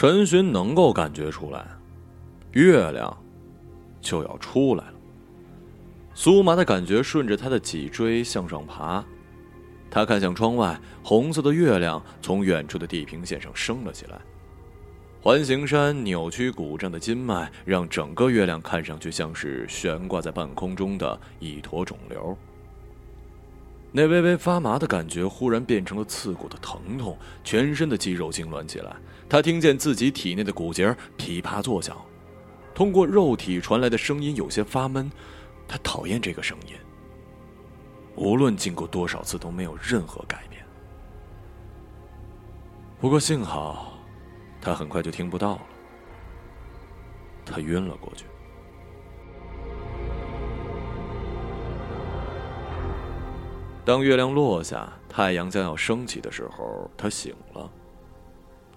陈寻能够感觉出来，月亮就要出来了。苏麻的感觉顺着他的脊椎向上爬，他看向窗外，红色的月亮从远处的地平线上升了起来。环形山扭曲鼓胀的筋脉，让整个月亮看上去像是悬挂在半空中的一坨肿瘤。那微微发麻的感觉忽然变成了刺骨的疼痛，全身的肌肉痉挛起来。他听见自己体内的骨节噼啪作响，通过肉体传来的声音有些发闷。他讨厌这个声音，无论经过多少次都没有任何改变。不过幸好，他很快就听不到了。他晕了过去。当月亮落下，太阳将要升起的时候，他醒了。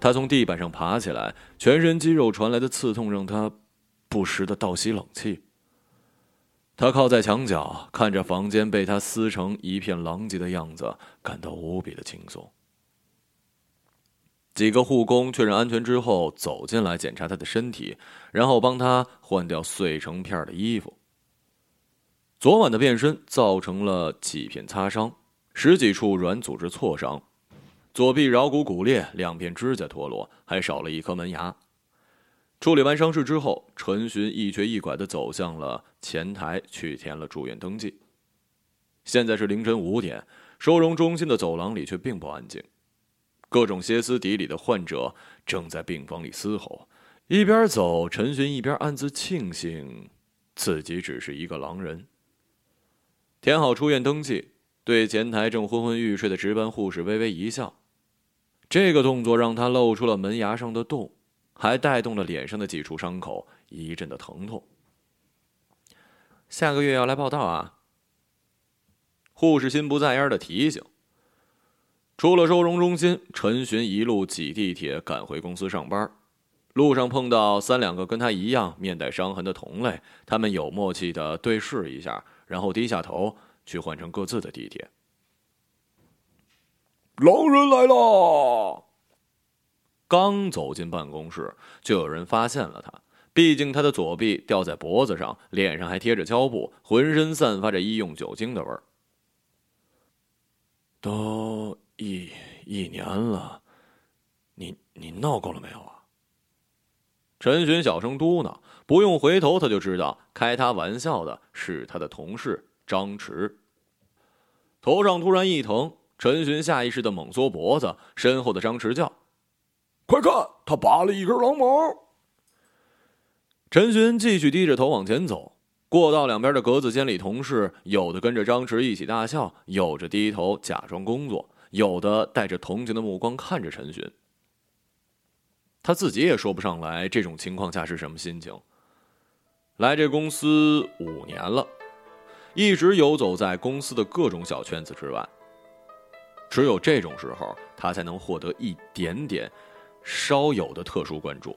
他从地板上爬起来，全身肌肉传来的刺痛让他不时的倒吸冷气。他靠在墙角，看着房间被他撕成一片狼藉的样子，感到无比的轻松。几个护工确认安全之后，走进来检查他的身体，然后帮他换掉碎成片的衣服。昨晚的变身造成了几片擦伤，十几处软组织挫伤，左臂桡骨骨裂，两片指甲脱落，还少了一颗门牙。处理完伤势之后，陈寻一瘸一拐的走向了前台，去填了住院登记。现在是凌晨五点，收容中心的走廊里却并不安静，各种歇斯底里的患者正在病房里嘶吼。一边走，陈寻一边暗自庆幸自己只是一个狼人。填好出院登记，对前台正昏昏欲睡的值班护士微微一笑，这个动作让他露出了门牙上的洞。还带动了脸上的几处伤口一阵的疼痛。下个月要来报道啊！护士心不在焉的提醒。出了收容中心，陈寻一路挤地铁赶回公司上班。路上碰到三两个跟他一样面带伤痕的同类，他们有默契的对视一下，然后低下头去换乘各自的地铁。狼人来了！刚走进办公室，就有人发现了他。毕竟他的左臂吊在脖子上，脸上还贴着胶布，浑身散发着医用酒精的味儿。都一一年了，你你闹够了没有啊？陈寻小声嘟囔，不用回头他就知道开他玩笑的是他的同事张弛。头上突然一疼，陈寻下意识的猛缩脖子，身后的张弛叫。快看，他拔了一根狼毛。陈寻继续低着头往前走，过道两边的格子间里，同事有的跟着张弛一起大笑，有着低头假装工作，有的带着同情的目光看着陈寻。他自己也说不上来这种情况下是什么心情。来这公司五年了，一直游走在公司的各种小圈子之外，只有这种时候，他才能获得一点点。稍有的特殊关注，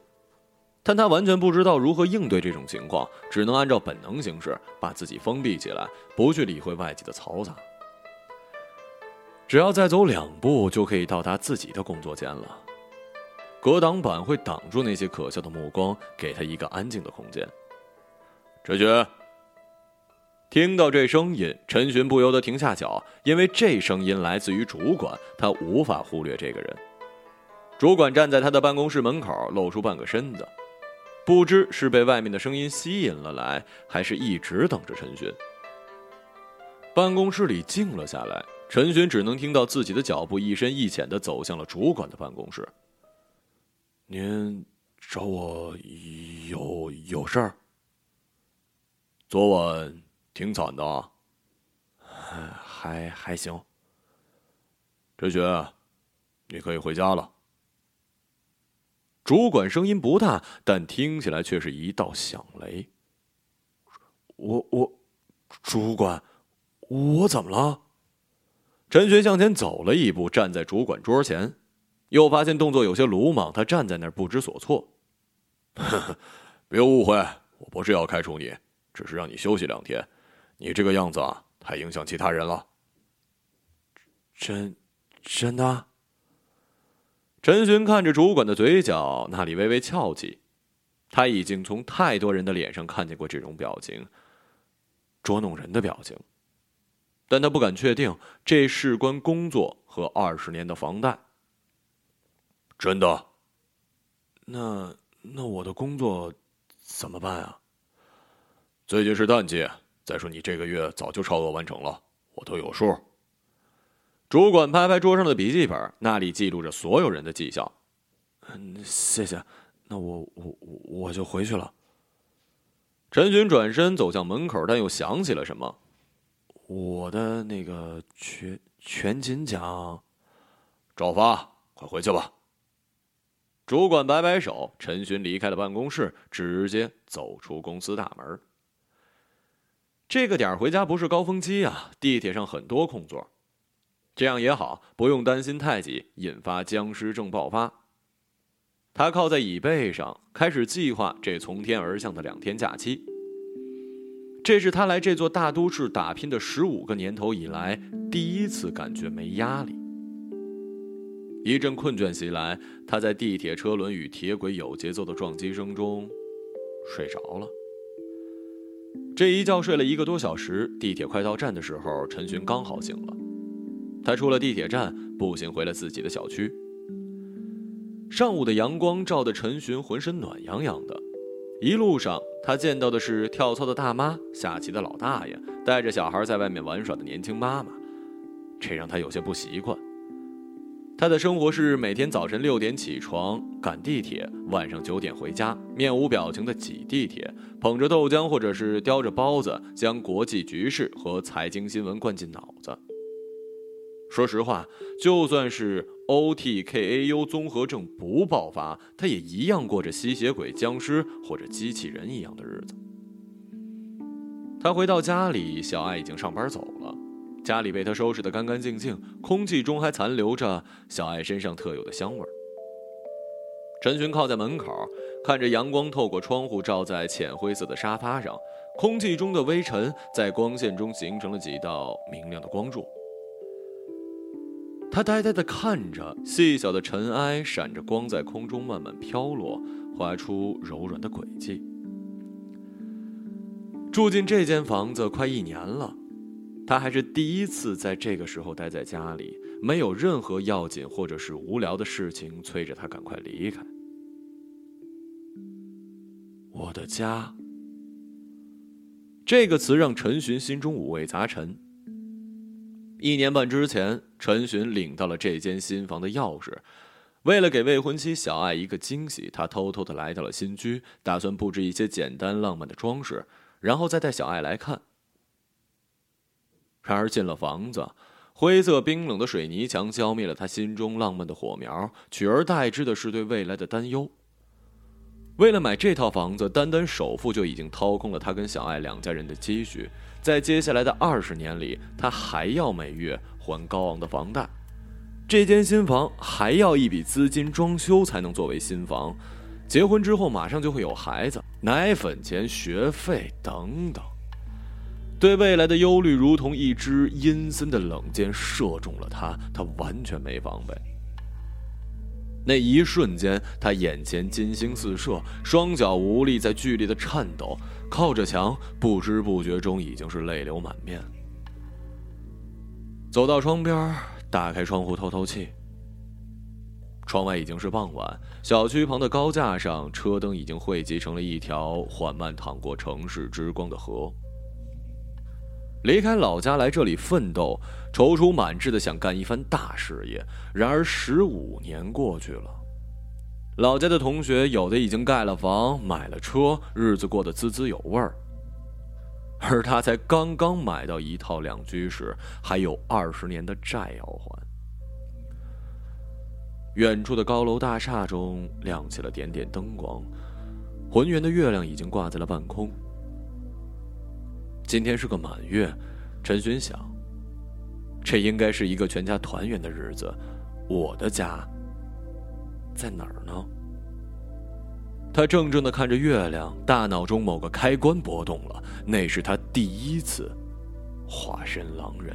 但他完全不知道如何应对这种情况，只能按照本能行事，把自己封闭起来，不去理会外界的嘈杂。只要再走两步，就可以到达自己的工作间了。隔挡板会挡住那些可笑的目光，给他一个安静的空间。陈寻，听到这声音，陈寻不由得停下脚，因为这声音来自于主管，他无法忽略这个人。主管站在他的办公室门口，露出半个身子，不知是被外面的声音吸引了来，还是一直等着陈寻。办公室里静了下来，陈寻只能听到自己的脚步一深一浅的走向了主管的办公室。您找我有有事儿？昨晚挺惨的啊，还还行。陈雪，你可以回家了。主管声音不大，但听起来却是一道响雷。我我，主管，我怎么了？陈雪向前走了一步，站在主管桌前，又发现动作有些鲁莽，他站在那儿不知所措。别误会，我不是要开除你，只是让你休息两天。你这个样子啊，太影响其他人了。真真的？陈寻看着主管的嘴角，那里微微翘起。他已经从太多人的脸上看见过这种表情，捉弄人的表情。但他不敢确定这事关工作和二十年的房贷。真的？那那我的工作怎么办啊？最近是淡季，再说你这个月早就超额完成了，我都有数。主管拍拍桌上的笔记本，那里记录着所有人的绩效。嗯，谢谢。那我我我就回去了。陈寻转身走向门口，但又想起了什么。我的那个全全勤奖，照发，快回去吧。主管摆摆手，陈寻离开了办公室，直接走出公司大门。这个点回家不是高峰期啊，地铁上很多空座。这样也好，不用担心太挤，引发僵尸症爆发。他靠在椅背上，开始计划这从天而降的两天假期。这是他来这座大都市打拼的十五个年头以来第一次感觉没压力。一阵困倦袭来，他在地铁车轮与铁轨有节奏的撞击声中睡着了。这一觉睡了一个多小时，地铁快到站的时候，陈寻刚好醒了。他出了地铁站，步行回了自己的小区。上午的阳光照得陈寻浑身暖洋洋的，一路上他见到的是跳操的大妈、下棋的老大爷、带着小孩在外面玩耍的年轻妈妈，这让他有些不习惯。他的生活是每天早晨六点起床赶地铁，晚上九点回家，面无表情的挤地铁，捧着豆浆或者是叼着包子，将国际局势和财经新闻灌进脑子。说实话，就算是。OTKAU 综合症不爆发，他也一样过着吸血鬼、僵尸或者机器人一样的日子。他回到家里，小爱已经上班走了，家里被他收拾得干干净净，空气中还残留着小爱身上特有的香味儿。陈寻靠在门口，看着阳光透过窗户照在浅灰色的沙发上，空气中的微尘在光线中形成了几道明亮的光柱。他呆呆地看着细小的尘埃闪着光，在空中慢慢飘落，划出柔软的轨迹。住进这间房子快一年了，他还是第一次在这个时候待在家里，没有任何要紧或者是无聊的事情催着他赶快离开。我的家，这个词让陈寻心中五味杂陈。一年半之前，陈寻领到了这间新房的钥匙。为了给未婚妻小爱一个惊喜，他偷偷的来到了新居，打算布置一些简单浪漫的装饰，然后再带小爱来看。然而进了房子，灰色冰冷的水泥墙浇灭了他心中浪漫的火苗，取而代之的是对未来的担忧。为了买这套房子，单单首付就已经掏空了他跟小爱两家人的积蓄。在接下来的二十年里，他还要每月还高昂的房贷，这间新房还要一笔资金装修才能作为新房，结婚之后马上就会有孩子，奶粉钱、学费等等，对未来的忧虑如同一支阴森的冷箭射中了他，他完全没防备。那一瞬间，他眼前金星四射，双脚无力，在剧烈的颤抖。靠着墙，不知不觉中已经是泪流满面。走到窗边，打开窗户透透气。窗外已经是傍晚，小区旁的高架上，车灯已经汇集成了一条缓慢淌过城市之光的河。离开老家来这里奋斗，踌躇满志的想干一番大事业。然而十五年过去了。老家的同学有的已经盖了房、买了车，日子过得滋滋有味儿，而他才刚刚买到一套两居室，还有二十年的债要还。远处的高楼大厦中亮起了点点灯光，浑圆的月亮已经挂在了半空。今天是个满月，陈寻想，这应该是一个全家团圆的日子，我的家在哪儿呢？他怔怔的看着月亮，大脑中某个开关波动了，那是他第一次化身狼人。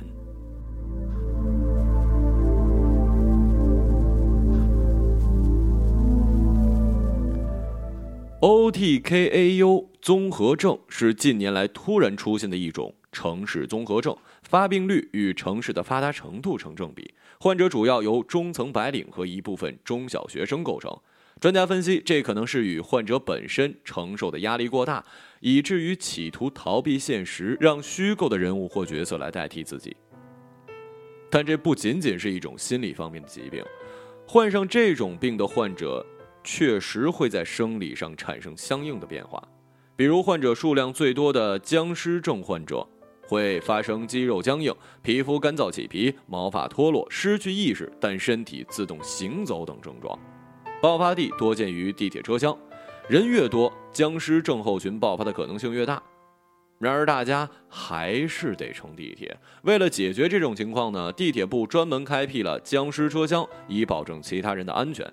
O T K A U。综合症是近年来突然出现的一种城市综合症，发病率与城市的发达程度成正比。患者主要由中层白领和一部分中小学生构成。专家分析，这可能是与患者本身承受的压力过大，以至于企图逃避现实，让虚构的人物或角色来代替自己。但这不仅仅是一种心理方面的疾病，患上这种病的患者。确实会在生理上产生相应的变化，比如患者数量最多的僵尸症患者会发生肌肉僵硬、皮肤干燥起皮、毛发脱落、失去意识但身体自动行走等症状。爆发地多见于地铁车厢，人越多，僵尸症候群爆发的可能性越大。然而，大家还是得乘地铁。为了解决这种情况呢，地铁部专门开辟了僵尸车厢，以保证其他人的安全。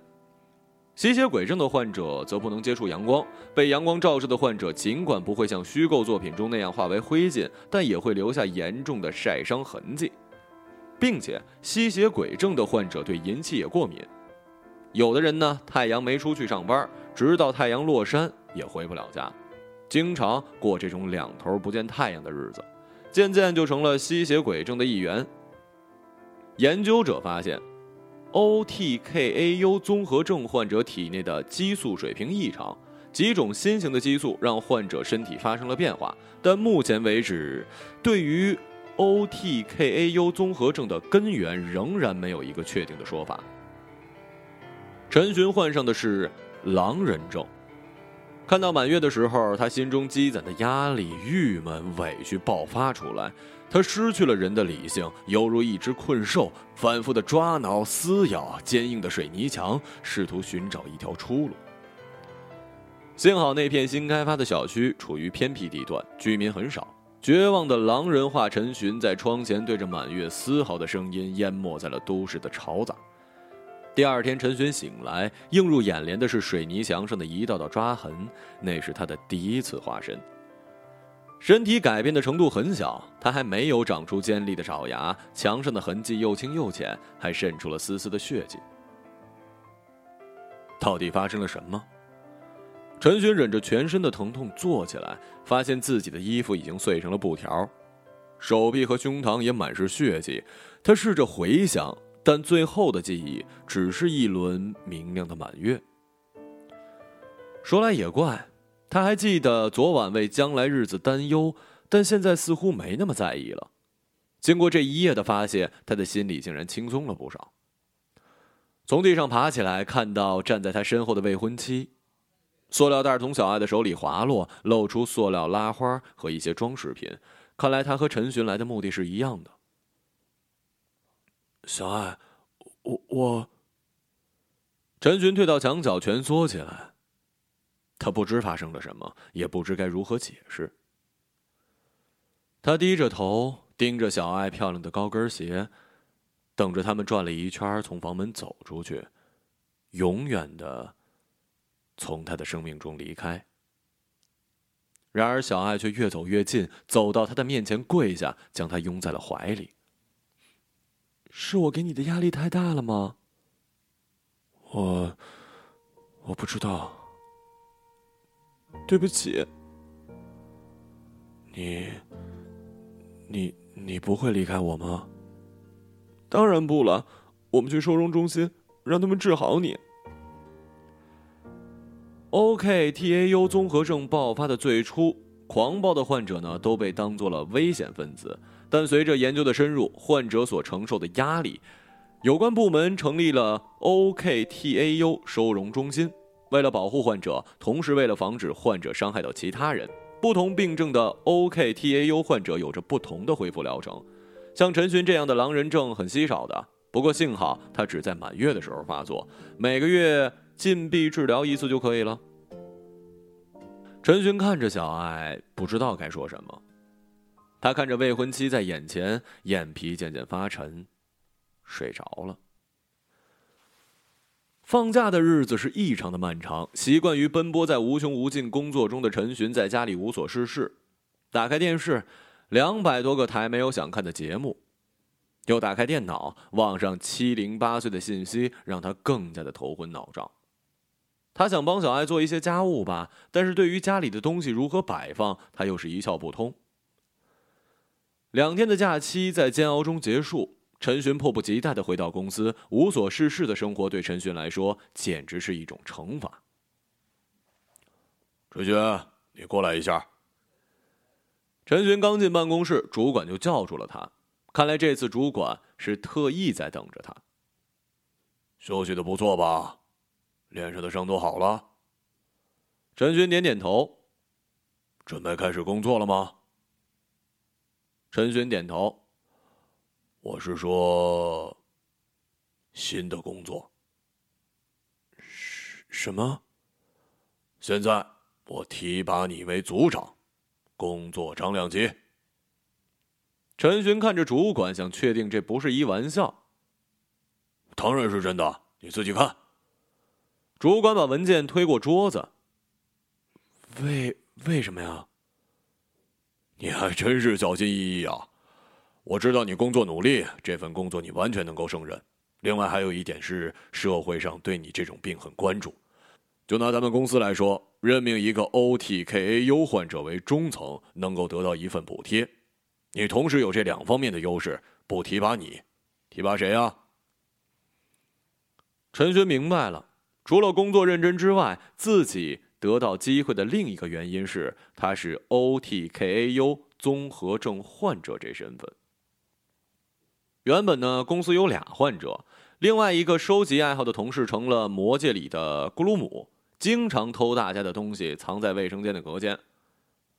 吸血鬼症的患者则不能接触阳光，被阳光照射的患者尽管不会像虚构作品中那样化为灰烬，但也会留下严重的晒伤痕迹，并且吸血鬼症的患者对银器也过敏。有的人呢，太阳没出去上班，直到太阳落山也回不了家，经常过这种两头不见太阳的日子，渐渐就成了吸血鬼症的一员。研究者发现。OTKAU 综合症患者体内的激素水平异常，几种新型的激素让患者身体发生了变化，但目前为止，对于 OTKAU 综合症的根源仍然没有一个确定的说法。陈寻患上的是狼人症。看到满月的时候，他心中积攒的压力、郁闷、委屈爆发出来，他失去了人的理性，犹如一只困兽，反复的抓挠、撕咬坚硬的水泥墙，试图寻找一条出路。幸好那片新开发的小区处于偏僻地段，居民很少。绝望的狼人化陈寻在窗前对着满月嘶嚎的声音，淹没在了都市的嘈杂。第二天，陈寻醒来，映入眼帘的是水泥墙上的一道道抓痕，那是他的第一次化身。身体改变的程度很小，他还没有长出尖利的爪牙，墙上的痕迹又轻又浅，还渗出了丝丝的血迹。到底发生了什么？陈寻忍着全身的疼痛坐起来，发现自己的衣服已经碎成了布条，手臂和胸膛也满是血迹。他试着回想。但最后的记忆只是一轮明亮的满月。说来也怪，他还记得昨晚为将来日子担忧，但现在似乎没那么在意了。经过这一夜的发泄，他的心里竟然轻松了不少。从地上爬起来，看到站在他身后的未婚妻，塑料袋从小爱的手里滑落，露出塑料拉花和一些装饰品。看来他和陈寻来的目的是一样的。小爱，我我。陈寻退到墙角，蜷缩起来。他不知发生了什么，也不知该如何解释。他低着头，盯着小爱漂亮的高跟鞋，等着他们转了一圈，从房门走出去，永远的从他的生命中离开。然而，小爱却越走越近，走到他的面前，跪下，将他拥在了怀里。是我给你的压力太大了吗？我我不知道，对不起。你你你不会离开我吗？当然不了，我们去收容中心，让他们治好你。OKTAU 综合症爆发的最初，狂暴的患者呢都被当做了危险分子。但随着研究的深入，患者所承受的压力，有关部门成立了 OKTAU 收容中心。为了保护患者，同时为了防止患者伤害到其他人，不同病症的 OKTAU 患者有着不同的恢复疗程。像陈寻这样的狼人症很稀少的，不过幸好他只在满月的时候发作，每个月禁闭治疗一次就可以了。陈寻看着小爱，不知道该说什么。他看着未婚妻在眼前，眼皮渐渐发沉，睡着了。放假的日子是异常的漫长，习惯于奔波在无穷无尽工作中的陈寻在家里无所事事，打开电视，两百多个台没有想看的节目，又打开电脑，网上七零八碎的信息让他更加的头昏脑胀。他想帮小爱做一些家务吧，但是对于家里的东西如何摆放，他又是一窍不通。两天的假期在煎熬中结束，陈寻迫不及待的回到公司，无所事事的生活对陈寻来说简直是一种惩罚。陈寻，你过来一下。陈寻刚进办公室，主管就叫住了他。看来这次主管是特意在等着他。休息的不错吧？脸上的伤都好了。陈寻点点头。准备开始工作了吗？陈寻点头。我是说，新的工作。什什么？现在我提拔你为组长，工作张量级。陈寻看着主管，想确定这不是一玩笑。当然是真的，你自己看。主管把文件推过桌子。为为什么呀？你还真是小心翼翼啊！我知道你工作努力，这份工作你完全能够胜任。另外还有一点是，社会上对你这种病很关注。就拿咱们公司来说，任命一个 OTKAU 患者为中层，能够得到一份补贴。你同时有这两方面的优势，不提拔你，提拔谁啊？陈寻明白了，除了工作认真之外，自己得到机会的另一个原因是他是 OTKAU 综合症患者这身份。原本呢，公司有俩患者，另外一个收集爱好的同事成了魔界里的咕噜姆，经常偷大家的东西藏在卫生间的隔间。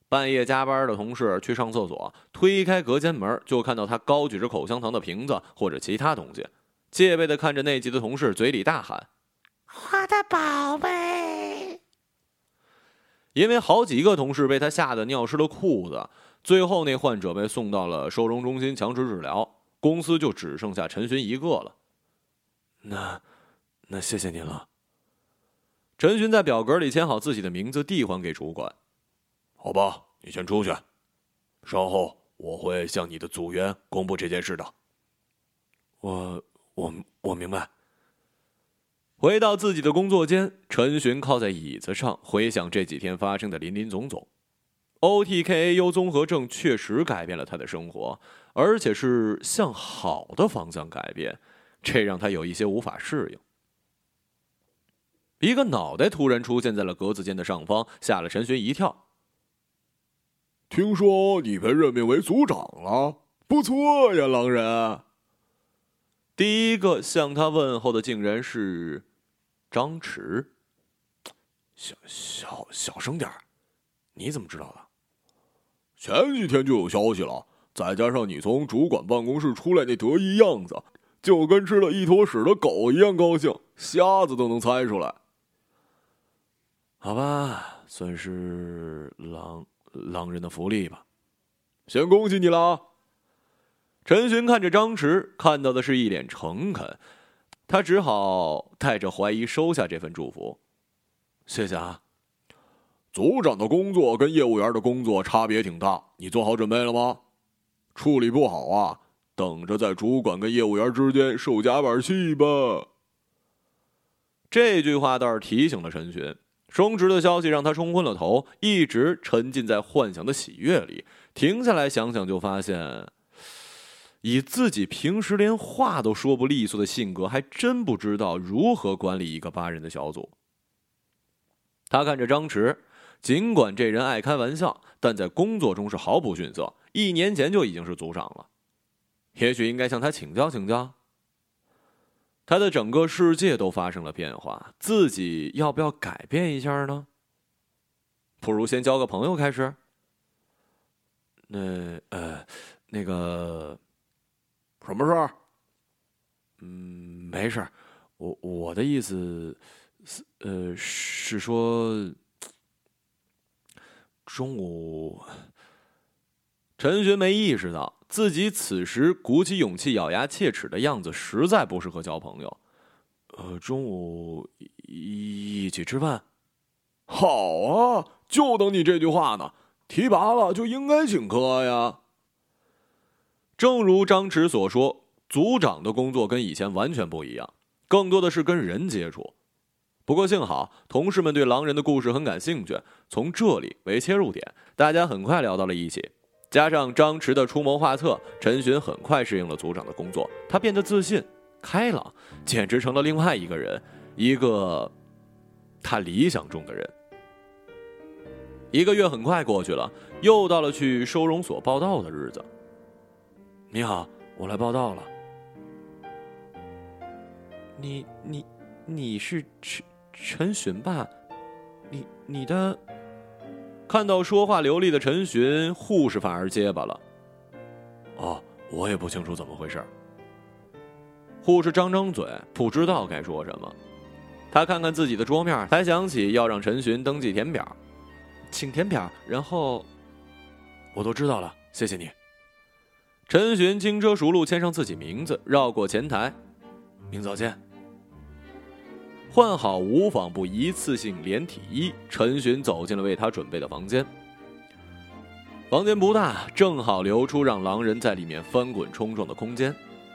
半夜加班的同事去上厕所，推开隔间门，就看到他高举着口香糖的瓶子或者其他东西。戒备的看着内急的同事，嘴里大喊：“我的宝贝！”因为好几个同事被他吓得尿湿了裤子，最后那患者被送到了收容中心强制治疗，公司就只剩下陈寻一个了。那，那谢谢您了。陈寻在表格里签好自己的名字，递还给主管。好吧，你先出去，稍后我会向你的组员公布这件事的。我。我我明白。回到自己的工作间，陈寻靠在椅子上，回想这几天发生的林林总总。OTKAU 综合症确实改变了他的生活，而且是向好的方向改变，这让他有一些无法适应。一个脑袋突然出现在了格子间的上方，吓了陈寻一跳。听说你被任命为组长了，不错呀，狼人。第一个向他问候的竟然是张弛。小小小声点你怎么知道的？前几天就有消息了，再加上你从主管办公室出来那得意样子，就跟吃了一坨屎的狗一样高兴，瞎子都能猜出来。好吧，算是狼狼人的福利吧。先恭喜你了。陈寻看着张弛，看到的是一脸诚恳，他只好带着怀疑收下这份祝福。谢谢啊，组长的工作跟业务员的工作差别挺大，你做好准备了吗？处理不好啊，等着在主管跟业务员之间受夹板气吧。这句话倒是提醒了陈寻，升职的消息让他冲昏了头，一直沉浸在幻想的喜悦里，停下来想想，就发现。以自己平时连话都说不利索的性格，还真不知道如何管理一个八人的小组。他看着张弛，尽管这人爱开玩笑，但在工作中是毫不逊色。一年前就已经是组长了，也许应该向他请教请教。他的整个世界都发生了变化，自己要不要改变一下呢？不如先交个朋友开始。那呃，那个。什么事儿？嗯，没事儿。我我的意思是，呃，是说中午。陈寻没意识到自己此时鼓起勇气、咬牙切齿的样子，实在不适合交朋友。呃，中午一起吃饭。好啊，就等你这句话呢。提拔了就应该请客呀。正如张弛所说，组长的工作跟以前完全不一样，更多的是跟人接触。不过幸好，同事们对狼人的故事很感兴趣，从这里为切入点，大家很快聊到了一起。加上张弛的出谋划策，陈寻很快适应了组长的工作。他变得自信、开朗，简直成了另外一个人，一个他理想中的人。一个月很快过去了，又到了去收容所报道的日子。你好，我来报道了。你你你是陈陈寻吧？你你的。看到说话流利的陈寻，护士反而结巴了。哦，我也不清楚怎么回事。护士张张嘴，不知道该说什么。他看看自己的桌面，才想起要让陈寻登记填表，请填表，然后我都知道了，谢谢你。陈寻轻车熟路签上自己名字，绕过前台，明早见。换好无纺布一次性连体衣，陈寻走进了为他准备的房间。房间不大，正好留出让狼人在里面翻滚冲撞的空间。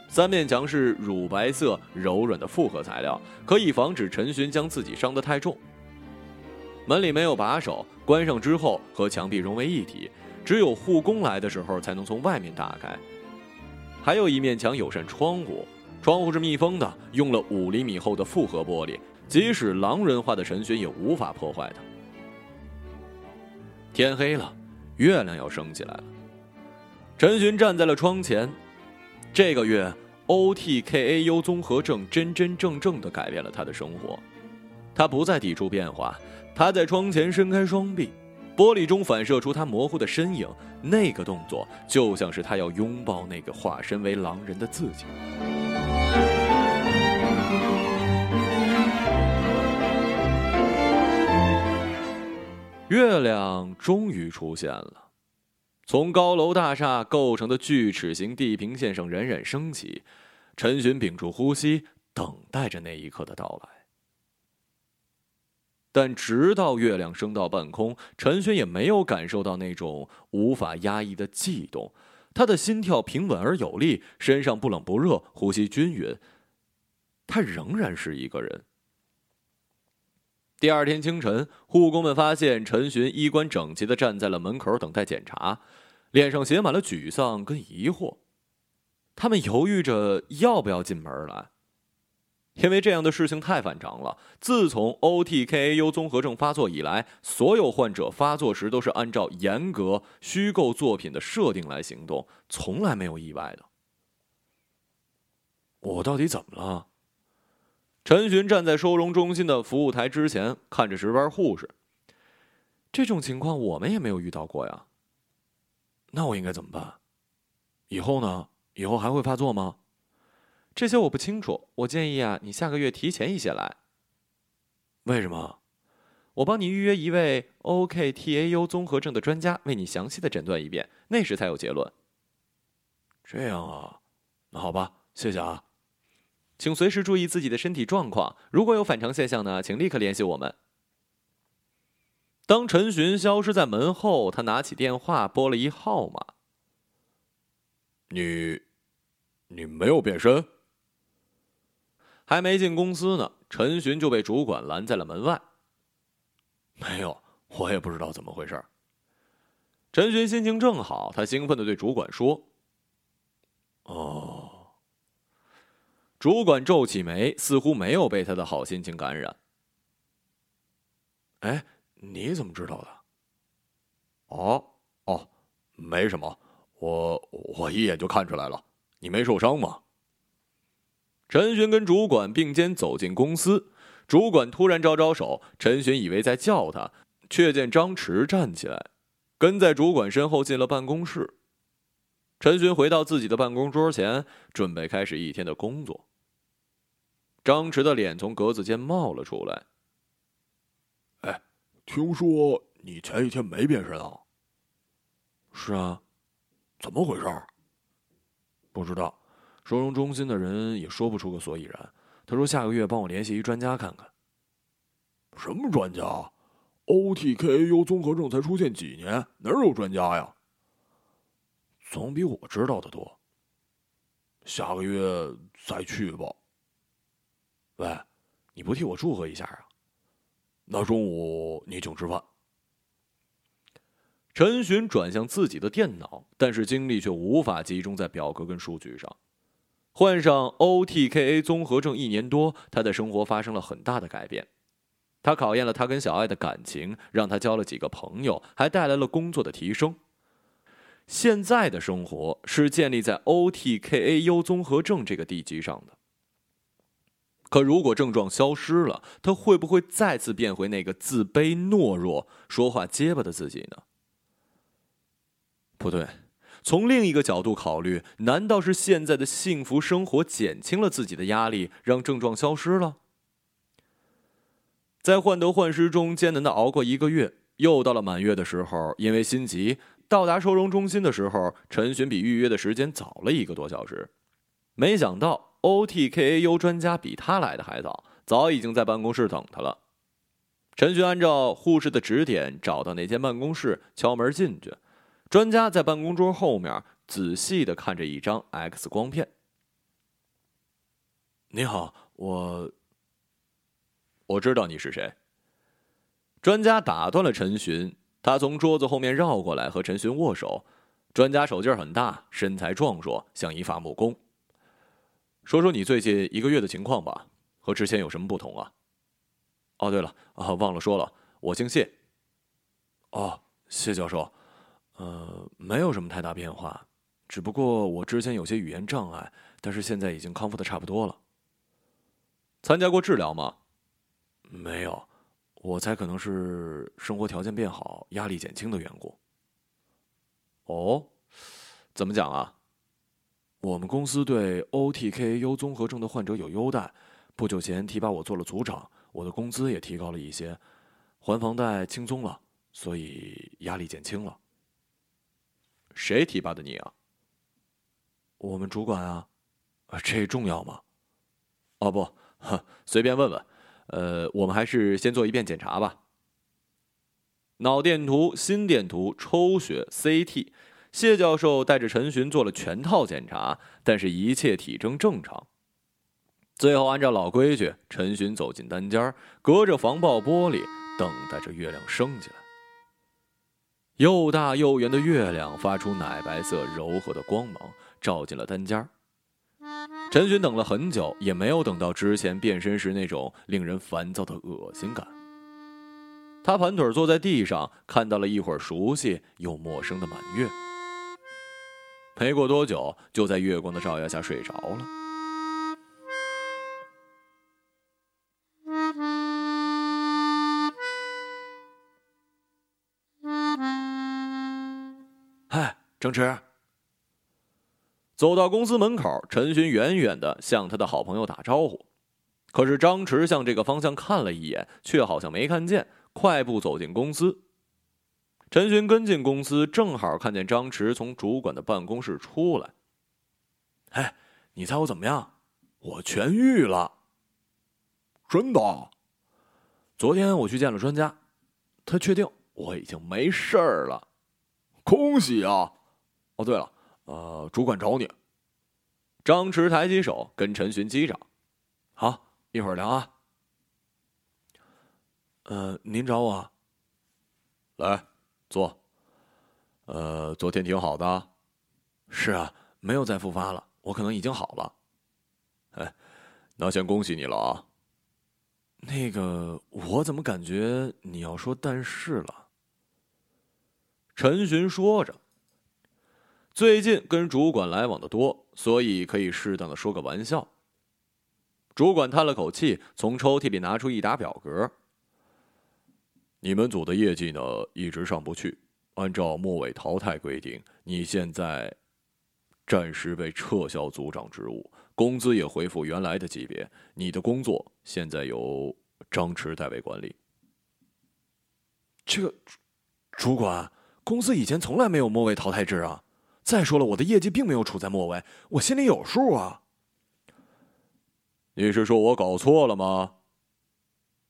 三面墙是乳白色柔软的复合材料，可以防止陈寻将自己伤得太重。门里没有把手，关上之后和墙壁融为一体，只有护工来的时候才能从外面打开。还有一面墙有扇窗户。窗户是密封的，用了五厘米厚的复合玻璃，即使狼人化的陈寻也无法破坏它。天黑了，月亮要升起来了。陈寻站在了窗前。这个月，OTKAU 综合症真真正正的改变了他的生活。他不再抵触变化，他在窗前伸开双臂，玻璃中反射出他模糊的身影。那个动作就像是他要拥抱那个化身为狼人的自己。月亮终于出现了，从高楼大厦构成的锯齿形地平线上冉冉升起。陈寻屏住呼吸，等待着那一刻的到来。但直到月亮升到半空，陈寻也没有感受到那种无法压抑的悸动。他的心跳平稳而有力，身上不冷不热，呼吸均匀。他仍然是一个人。第二天清晨，护工们发现陈寻衣冠整齐的站在了门口等待检查，脸上写满了沮丧跟疑惑。他们犹豫着要不要进门来，因为这样的事情太反常了。自从 OTKAU 综合症发作以来，所有患者发作时都是按照严格虚构作品的设定来行动，从来没有意外的。我到底怎么了？陈寻站在收容中心的服务台之前，看着值班护士。这种情况我们也没有遇到过呀。那我应该怎么办？以后呢？以后还会发作吗？这些我不清楚。我建议啊，你下个月提前一些来。为什么？我帮你预约一位 OKTAU 综合症的专家，为你详细的诊断一遍，那时才有结论。这样啊，那好吧，谢谢啊。请随时注意自己的身体状况，如果有反常现象呢，请立刻联系我们。当陈寻消失在门后，他拿起电话拨了一号码。你，你没有变身？还没进公司呢，陈寻就被主管拦在了门外。没有，我也不知道怎么回事。陈寻心情正好，他兴奋的对主管说：“哦。”主管皱起眉，似乎没有被他的好心情感染。哎，你怎么知道的？哦哦，没什么，我我一眼就看出来了。你没受伤吗？陈寻跟主管并肩走进公司，主管突然招招手，陈寻以为在叫他，却见张弛站起来，跟在主管身后进了办公室。陈寻回到自己的办公桌前，准备开始一天的工作。张弛的脸从格子间冒了出来。哎，听说你前一天没变身啊？是啊，怎么回事？不知道，收容中心的人也说不出个所以然。他说下个月帮我联系一专家看看。什么专家？OTKAU 综合症才出现几年，哪有专家呀？总比我知道的多。下个月再去吧。喂，你不替我祝贺一下啊？那中午你请吃饭。陈寻转向自己的电脑，但是精力却无法集中在表格跟数据上。患上 OTKA 综合症一年多，他的生活发生了很大的改变。他考验了他跟小爱的感情，让他交了几个朋友，还带来了工作的提升。现在的生活是建立在 OTKAU 综合症这个地基上的。可如果症状消失了，他会不会再次变回那个自卑、懦弱、说话结巴的自己呢？不对，从另一个角度考虑，难道是现在的幸福生活减轻了自己的压力，让症状消失了？在患得患失中艰难的熬过一个月，又到了满月的时候，因为心急，到达收容中心的时候，陈寻比预约的时间早了一个多小时。没想到 OTKAU 专家比他来的还早，早已经在办公室等他了。陈寻按照护士的指点找到那间办公室，敲门进去。专家在办公桌后面仔细的看着一张 X 光片。你好，我我知道你是谁。专家打断了陈寻，他从桌子后面绕过来和陈寻握手。专家手劲很大，身材壮硕，像一发木工。说说你最近一个月的情况吧，和之前有什么不同啊？哦，对了啊，忘了说了，我姓谢。哦，谢教授。呃，没有什么太大变化，只不过我之前有些语言障碍，但是现在已经康复的差不多了。参加过治疗吗？没有，我猜可能是生活条件变好、压力减轻的缘故。哦，怎么讲啊？我们公司对 OTKAU 综合症的患者有优待，不久前提拔我做了组长，我的工资也提高了一些，还房贷轻松了，所以压力减轻了。谁提拔的你啊？我们主管啊，这重要吗？哦不，随便问问。呃，我们还是先做一遍检查吧。脑电图、心电图、抽血、CT，谢教授带着陈寻做了全套检查，但是一切体征正常。最后按照老规矩，陈寻走进单间，隔着防爆玻璃，等待着月亮升起来。又大又圆的月亮发出奶白色柔和的光芒，照进了单间。陈寻等了很久，也没有等到之前变身时那种令人烦躁的恶心感。他盘腿坐在地上，看到了一会儿熟悉又陌生的满月。没过多久，就在月光的照耀下睡着了。张弛走到公司门口，陈寻远远的向他的好朋友打招呼，可是张弛向这个方向看了一眼，却好像没看见，快步走进公司。陈寻跟进公司，正好看见张弛从主管的办公室出来。哎，你猜我怎么样？我痊愈了，真的。昨天我去见了专家，他确定我已经没事儿了，恭喜啊！哦，对了，呃，主管找你。张弛抬起手跟陈寻击掌，好，一会儿聊啊。呃，您找我？来，坐。呃，昨天挺好的。是啊，没有再复发了，我可能已经好了。哎，那先恭喜你了啊。那个，我怎么感觉你要说但是了？陈寻说着。最近跟主管来往的多，所以可以适当的说个玩笑。主管叹了口气，从抽屉里拿出一沓表格。你们组的业绩呢，一直上不去。按照末尾淘汰规定，你现在暂时被撤销组长职务，工资也恢复原来的级别。你的工作现在由张弛代为管理。这个主管，公司以前从来没有末位淘汰制啊。再说了，我的业绩并没有处在末位，我心里有数啊。你是说我搞错了吗？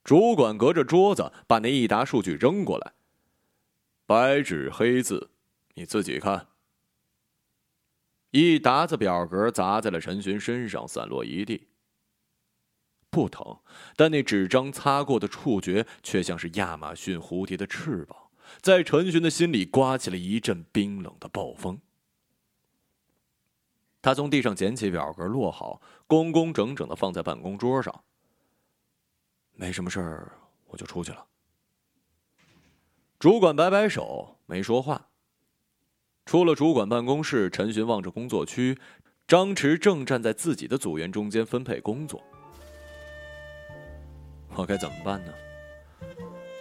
主管隔着桌子把那一沓数据扔过来，白纸黑字，你自己看。一沓子表格砸在了陈寻身上，散落一地。不疼，但那纸张擦过的触觉却像是亚马逊蝴蝶的翅膀，在陈寻的心里刮起了一阵冰冷的暴风。他从地上捡起表格，摞好，工工整整的放在办公桌上。没什么事儿，我就出去了。主管摆摆手，没说话。出了主管办公室，陈寻望着工作区，张弛正站在自己的组员中间分配工作。我该怎么办呢？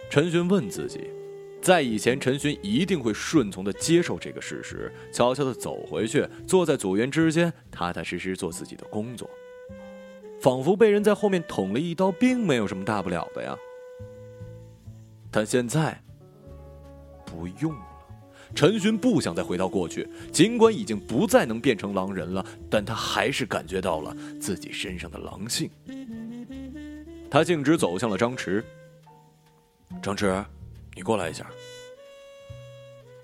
陈寻问自己。在以前，陈寻一定会顺从的接受这个事实，悄悄的走回去，坐在组员之间，踏踏实实做自己的工作，仿佛被人在后面捅了一刀，并没有什么大不了的呀。但现在，不用了。陈寻不想再回到过去，尽管已经不再能变成狼人了，但他还是感觉到了自己身上的狼性。他径直走向了张弛。张弛。你过来一下。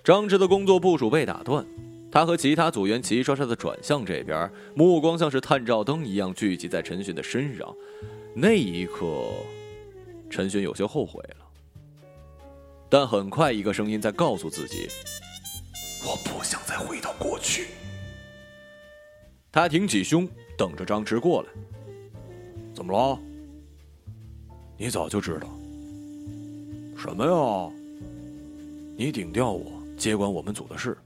张弛的工作部署被打断，他和其他组员齐刷刷的转向这边，目光像是探照灯一样聚集在陈寻的身上。那一刻，陈寻有些后悔了。但很快，一个声音在告诉自己：“我不想再回到过去。”他挺起胸，等着张弛过来。怎么了？你早就知道。什么呀？你顶掉我，接管我们组的事。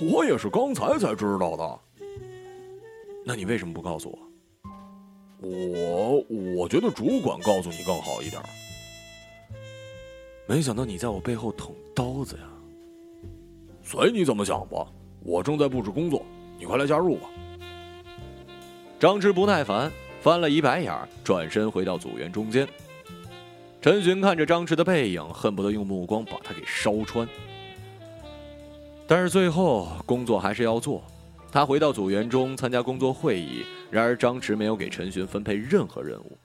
我也是刚才才知道的。那你为什么不告诉我？我我觉得主管告诉你更好一点。没想到你在我背后捅刀子呀！随你怎么想吧。我正在布置工作，你快来加入吧。张弛不耐烦，翻了一白眼，转身回到组员中间。陈寻看着张弛的背影，恨不得用目光把他给烧穿。但是最后工作还是要做，他回到组员中参加工作会议。然而张弛没有给陈寻分配任何任务。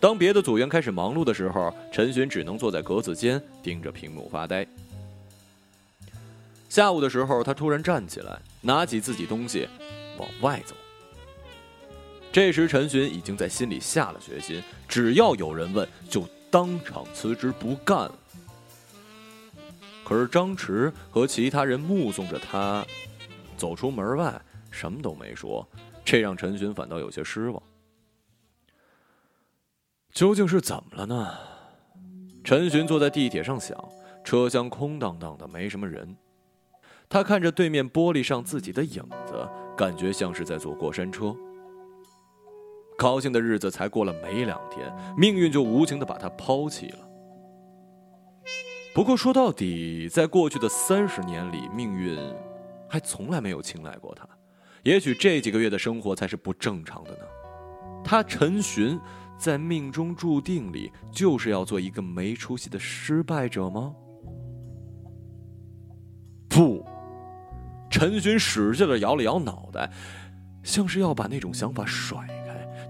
当别的组员开始忙碌的时候，陈寻只能坐在格子间盯着屏幕发呆。下午的时候，他突然站起来，拿起自己东西往外走。这时陈寻已经在心里下了决心，只要有人问就。当场辞职不干了。可是张弛和其他人目送着他走出门外，什么都没说，这让陈寻反倒有些失望。究竟是怎么了呢？陈寻坐在地铁上想，车厢空荡荡的，没什么人。他看着对面玻璃上自己的影子，感觉像是在坐过山车。高兴的日子才过了没两天，命运就无情的把他抛弃了。不过说到底，在过去的三十年里，命运还从来没有青睐过他。也许这几个月的生活才是不正常的呢。他陈寻，在命中注定里就是要做一个没出息的失败者吗？不，陈寻使劲的摇了摇脑袋，像是要把那种想法甩。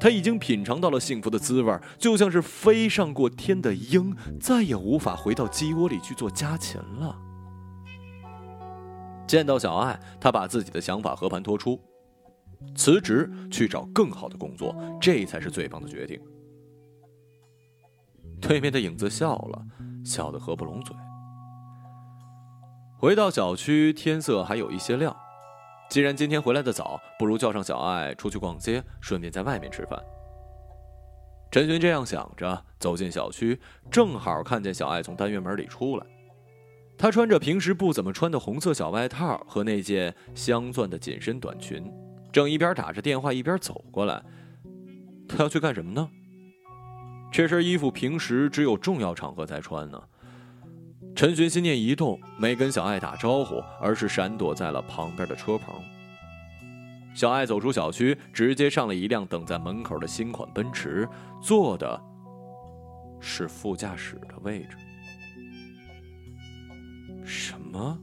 他已经品尝到了幸福的滋味，就像是飞上过天的鹰，再也无法回到鸡窝里去做家禽了。见到小爱，他把自己的想法和盘托出，辞职去找更好的工作，这才是最棒的决定。对面的影子笑了笑得合不拢嘴。回到小区，天色还有一些亮。既然今天回来的早，不如叫上小爱出去逛街，顺便在外面吃饭。陈寻这样想着，走进小区，正好看见小爱从单元门里出来。她穿着平时不怎么穿的红色小外套和那件镶钻的紧身短裙，正一边打着电话一边走过来。她要去干什么呢？这身衣服平时只有重要场合才穿呢。陈寻心念一动，没跟小爱打招呼，而是闪躲在了旁边的车棚。小爱走出小区，直接上了一辆等在门口的新款奔驰，坐的是副驾驶的位置。什么？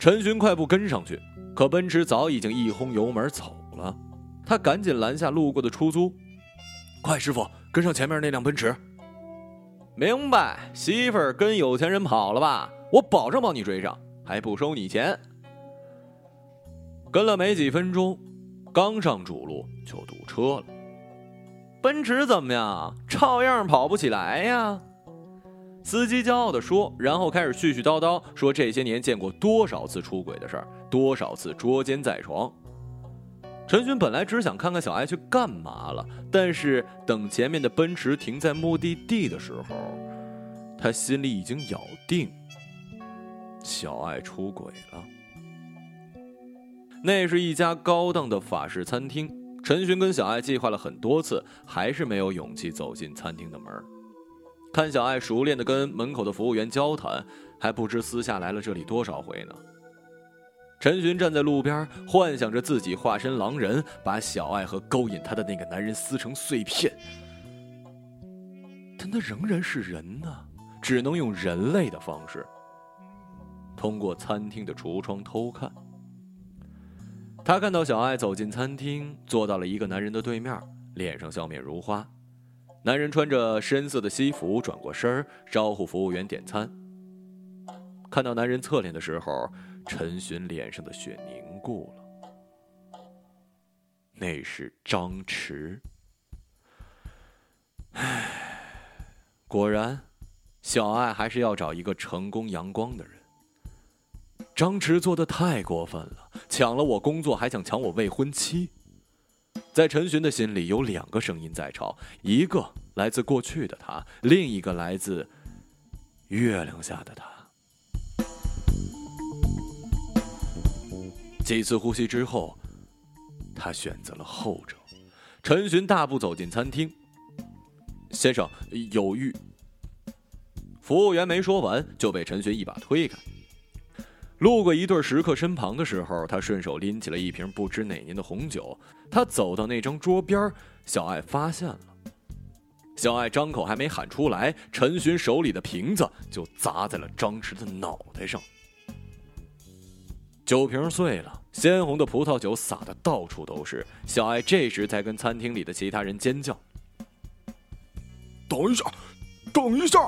陈寻快步跟上去，可奔驰早已经一轰油门走了。他赶紧拦下路过的出租，快，师傅，跟上前面那辆奔驰。明白，媳妇儿跟有钱人跑了吧？我保证帮你追上，还不收你钱。跟了没几分钟，刚上主路就堵车了。奔驰怎么样？照样跑不起来呀。司机骄傲地说，然后开始絮絮叨叨说这些年见过多少次出轨的事儿，多少次捉奸在床。陈寻本来只想看看小爱去干嘛了，但是等前面的奔驰停在目的地的时候，他心里已经咬定小爱出轨了。那是一家高档的法式餐厅，陈寻跟小爱计划了很多次，还是没有勇气走进餐厅的门。看小爱熟练的跟门口的服务员交谈，还不知私下来了这里多少回呢。陈寻站在路边，幻想着自己化身狼人，把小爱和勾引他的那个男人撕成碎片。但他仍然是人呢，只能用人类的方式，通过餐厅的橱窗偷看。他看到小爱走进餐厅，坐到了一个男人的对面，脸上笑面如花。男人穿着深色的西服，转过身儿招呼服务员点餐。看到男人侧脸的时候，陈寻脸上的血凝固了。那是张弛。唉，果然，小爱还是要找一个成功阳光的人。张弛做的太过分了，抢了我工作，还想抢我未婚妻。在陈寻的心里，有两个声音在吵，一个来自过去的他，另一个来自月亮下的他。几次呼吸之后，他选择了后者。陈寻大步走进餐厅，先生有玉。服务员没说完，就被陈寻一把推开。路过一对食客身旁的时候，他顺手拎起了一瓶不知哪年的红酒。他走到那张桌边，小爱发现了。小爱张口还没喊出来，陈寻手里的瓶子就砸在了张弛的脑袋上。酒瓶碎了，鲜红的葡萄酒洒的到处都是。小艾这时才跟餐厅里的其他人尖叫：“等一下，等一下！”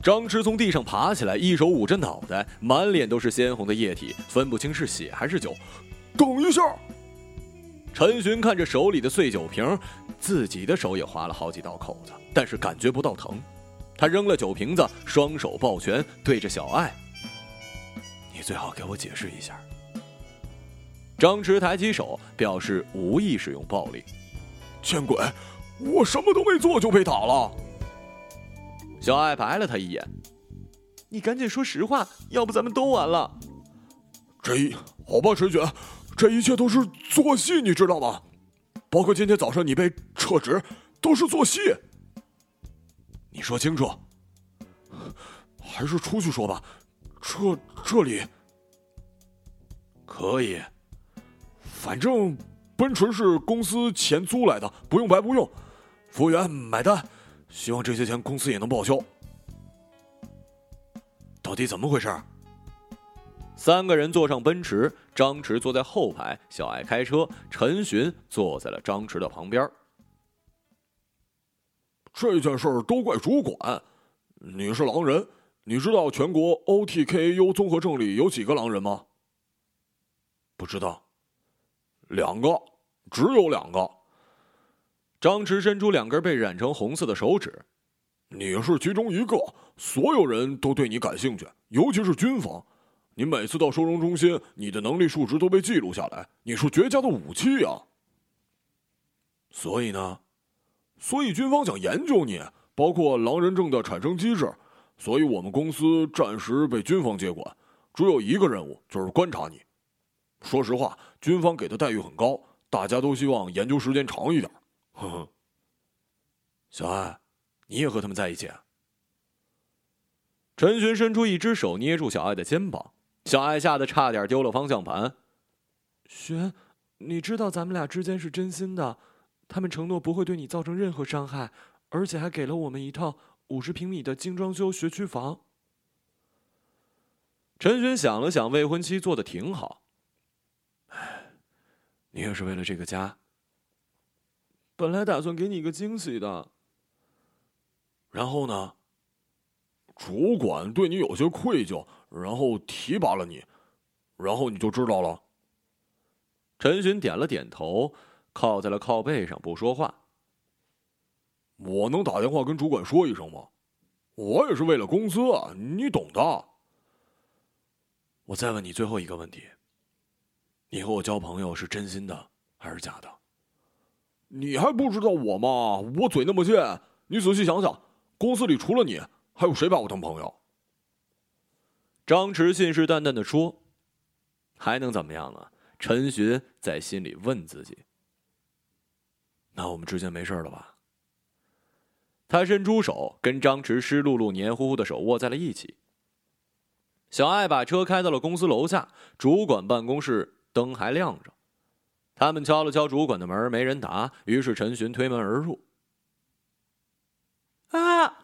张弛从地上爬起来，一手捂着脑袋，满脸都是鲜红的液体，分不清是血还是酒。等一下！陈寻看着手里的碎酒瓶，自己的手也划了好几道口子，但是感觉不到疼。他扔了酒瓶子，双手抱拳，对着小爱：“你最好给我解释一下。”张弛抬起手，表示无意使用暴力。见鬼！我什么都没做就被打了。小爱白了他一眼：“你赶紧说实话，要不咱们都完了。”这一好吧，陈雪，这一切都是做戏，你知道吗？包括今天早上你被撤职，都是做戏。你说清楚，还是出去说吧。这这里可以，反正奔驰是公司钱租来的，不用白不用。服务员买单。希望这些钱公司也能报销。到底怎么回事？三个人坐上奔驰，张弛坐在后排，小爱开车，陈寻坐在了张弛的旁边。这件事儿都怪主管，你是狼人，你知道全国 OTKAU 综合症里有几个狼人吗？不知道，两个，只有两个。张弛伸出两根被染成红色的手指，你是其中一个，所有人都对你感兴趣，尤其是军方。你每次到收容中心，你的能力数值都被记录下来，你是绝佳的武器呀。所以呢，所以军方想研究你，包括狼人症的产生机制。所以我们公司暂时被军方接管，只有一个任务，就是观察你。说实话，军方给的待遇很高，大家都希望研究时间长一点。呵呵，小爱，你也和他们在一起？陈寻伸出一只手捏住小爱的肩膀，小爱吓得差点丢了方向盘。寻，你知道咱们俩之间是真心的，他们承诺不会对你造成任何伤害，而且还给了我们一套五十平米的精装修学区房。陈寻想了想，未婚妻做的挺好。哎，你也是为了这个家。本来打算给你一个惊喜的，然后呢？主管对你有些愧疚，然后提拔了你，然后你就知道了。陈寻点了点头，靠在了靠背上不说话。我能打电话跟主管说一声吗？我也是为了公司啊，你懂的。我再问你最后一个问题：你和我交朋友是真心的还是假的？你还不知道我吗？我嘴那么贱，你仔细想想，公司里除了你，还有谁把我当朋友？张弛信誓旦旦的说：“还能怎么样呢？”陈寻在心里问自己：“那我们之间没事了吧？”他伸出手，跟张弛湿漉漉、黏糊糊的手握在了一起。小艾把车开到了公司楼下，主管办公室灯还亮着。他们敲了敲主管的门，没人答。于是陈寻推门而入。啊！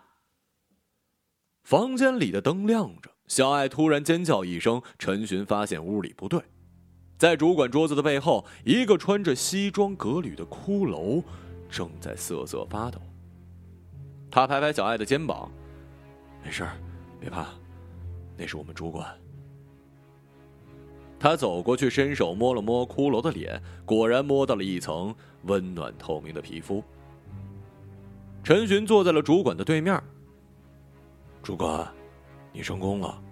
房间里的灯亮着，小艾突然尖叫一声。陈寻发现屋里不对，在主管桌子的背后，一个穿着西装革履的骷髅正在瑟瑟发抖。他拍拍小艾的肩膀：“没事别怕，那是我们主管。”他走过去，伸手摸了摸骷髅的脸，果然摸到了一层温暖透明的皮肤。陈寻坐在了主管的对面。主管，你成功了。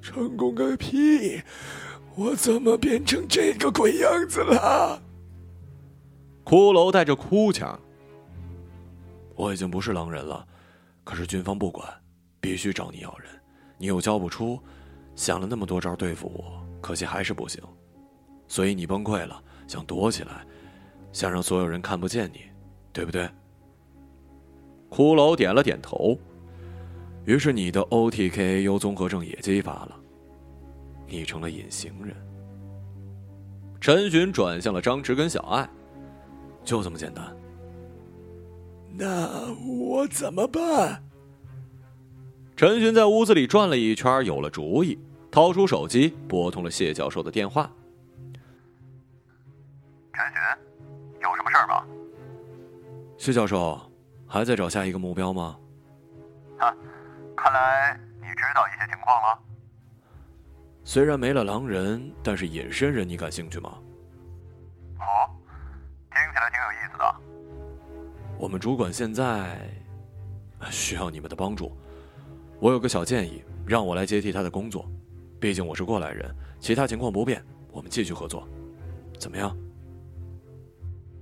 成功个屁！我怎么变成这个鬼样子了？骷髅带着哭腔。我已经不是狼人了，可是军方不管，必须找你要人，你又交不出。想了那么多招对付我，可惜还是不行，所以你崩溃了，想躲起来，想让所有人看不见你，对不对？骷髅点了点头。于是你的 OTKAU 综合症也激发了，你成了隐形人。陈寻转向了张弛跟小艾，就这么简单。那我怎么办？陈寻在屋子里转了一圈，有了主意，掏出手机拨通了谢教授的电话。陈寻，有什么事儿吗？谢教授，还在找下一个目标吗？啊，看来你知道一些情况了。虽然没了狼人，但是隐身人你感兴趣吗？哦，听起来挺有意思的。我们主管现在需要你们的帮助。我有个小建议，让我来接替他的工作，毕竟我是过来人。其他情况不变，我们继续合作，怎么样？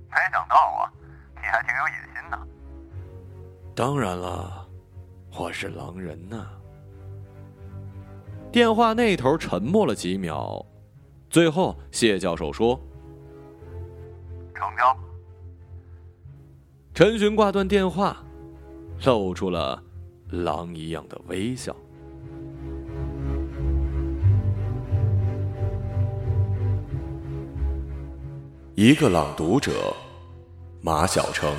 没想到啊，你还挺有野心的。当然了，我是狼人呢。电话那头沉默了几秒，最后谢教授说：“成交。”陈寻挂断电话，露出了。狼一样的微笑。一个朗读者，马晓成。